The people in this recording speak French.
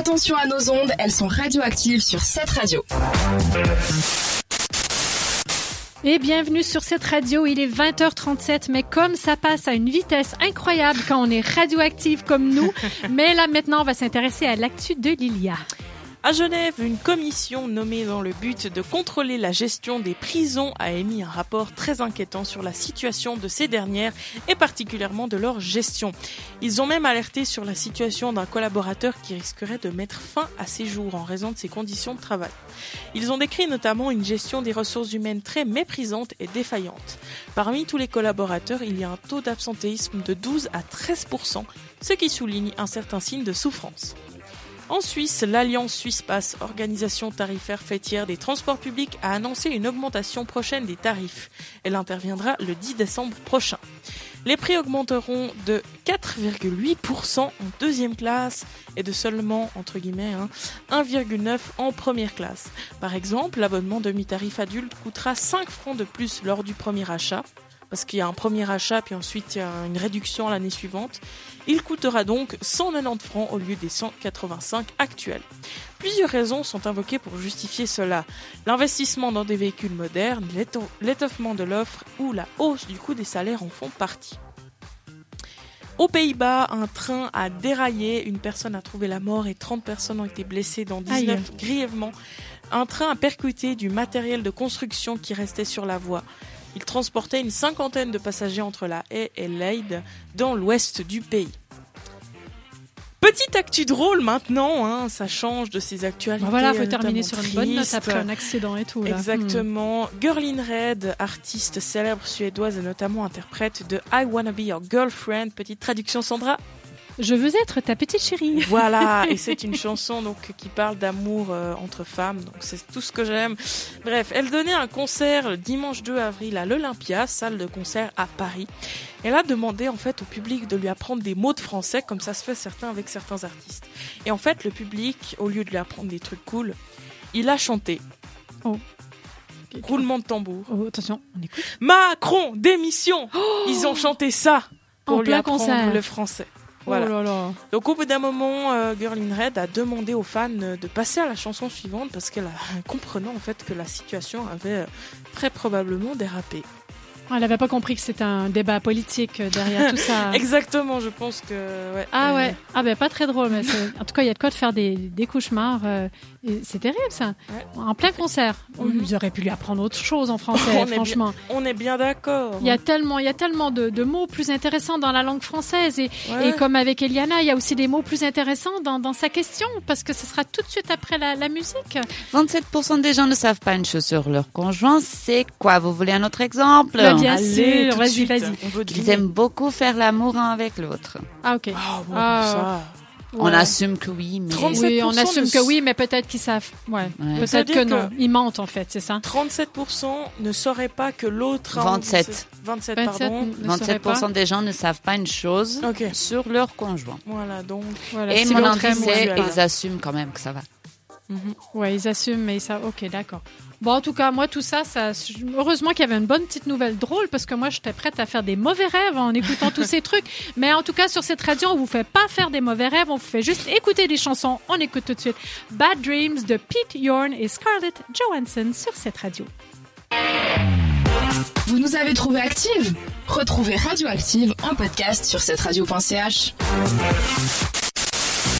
attention à nos ondes, elles sont radioactives sur cette radio. Et bienvenue sur cette radio, il est 20h37, mais comme ça passe à une vitesse incroyable quand on est radioactif comme nous, mais là maintenant on va s'intéresser à l'actu de Lilia. À Genève, une commission nommée dans le but de contrôler la gestion des prisons a émis un rapport très inquiétant sur la situation de ces dernières et particulièrement de leur gestion. Ils ont même alerté sur la situation d'un collaborateur qui risquerait de mettre fin à ses jours en raison de ses conditions de travail. Ils ont décrit notamment une gestion des ressources humaines très méprisante et défaillante. Parmi tous les collaborateurs, il y a un taux d'absentéisme de 12 à 13% ce qui souligne un certain signe de souffrance. En Suisse, l'Alliance Suisse Pass, organisation tarifaire fêtière des transports publics, a annoncé une augmentation prochaine des tarifs. Elle interviendra le 10 décembre prochain. Les prix augmenteront de 4,8% en deuxième classe et de seulement, entre guillemets, 1,9% hein, en première classe. Par exemple, l'abonnement demi-tarif adulte coûtera 5 francs de plus lors du premier achat parce qu'il y a un premier achat, puis ensuite il y a une réduction l'année suivante. Il coûtera donc 190 francs au lieu des 185 actuels. Plusieurs raisons sont invoquées pour justifier cela. L'investissement dans des véhicules modernes, l'étoffement de l'offre ou la hausse du coût des salaires en font partie. Aux Pays-Bas, un train a déraillé, une personne a trouvé la mort et 30 personnes ont été blessées, dans 19 grièvement. Un train a percuté du matériel de construction qui restait sur la voie. Il transportait une cinquantaine de passagers entre la haie et Leyde dans l'ouest du pays. Petite actu drôle maintenant, hein, ça change de ces actualités. voilà, faut terminer sur une bonne note après un accident et tout. Là. Exactement. Hmm. Gerlin Red, artiste célèbre suédoise et notamment interprète de I Wanna Be Your Girlfriend. Petite traduction, Sandra. Je veux être ta petite chérie. Voilà, et c'est une chanson donc qui parle d'amour euh, entre femmes, donc c'est tout ce que j'aime. Bref, elle donnait un concert le dimanche 2 avril à l'Olympia, salle de concert à Paris. Elle a demandé en fait au public de lui apprendre des mots de français, comme ça se fait certains avec certains artistes. Et en fait, le public, au lieu de lui apprendre des trucs cool, il a chanté. Oh. Roulement de tambour. Oh, attention, on écoute. Macron, démission oh Ils ont chanté ça pour lui apprendre concert. le français. Voilà. Oh Donc au bout d'un moment, euh, Girl in Red a demandé aux fans de passer à la chanson suivante parce qu'elle comprenant en fait que la situation avait euh, très probablement dérapé. Elle n'avait pas compris que c'était un débat politique derrière tout ça. Exactement, je pense que. Ouais, ah ouais, ah ben pas très drôle, mais en tout cas il y a de quoi de faire des, des cauchemars. Euh, c'est terrible ça. En plein concert, mm ils auraient pu lui apprendre autre chose en français, on franchement. Est on est bien d'accord. Il y a tellement, il y a tellement de, de, mots plus intéressants dans la langue française et, et, comme avec Eliana, il y a aussi des mots plus intéressants dans, dans sa question parce que ce sera tout de suite après la, la musique. 27% des gens ne savent pas une chose sur leur conjoint. C'est quoi? Vous voulez un autre exemple? Bien sûr, vas-y, vas-y. Ils aiment beaucoup faire l'amour un avec l'autre. Ah ok. Ah, bon, ah. ça. On assume que oui, mais oui, on assume que oui, mais peut-être qu'ils savent. Ouais, peut-être que non. Ils mentent en fait, c'est ça. 37% ne sauraient pas que l'autre. 27. 27, pardon. 27% des gens ne savent pas une chose sur leur conjoint. Voilà, donc. Et mon indice, c'est ils assument quand même que ça va. Mhm. Ouais, ils assument, mais ça. Ok, d'accord. Bon, en tout cas, moi, tout ça, ça heureusement qu'il y avait une bonne petite nouvelle drôle parce que moi, j'étais prête à faire des mauvais rêves en écoutant tous ces trucs. Mais en tout cas, sur cette radio, on vous fait pas faire des mauvais rêves, on vous fait juste écouter des chansons. On écoute tout de suite Bad Dreams de Pete Yorn et Scarlett Johansson sur cette radio. Vous nous avez trouvé active Retrouvez Radioactive en podcast sur cette radio.ch.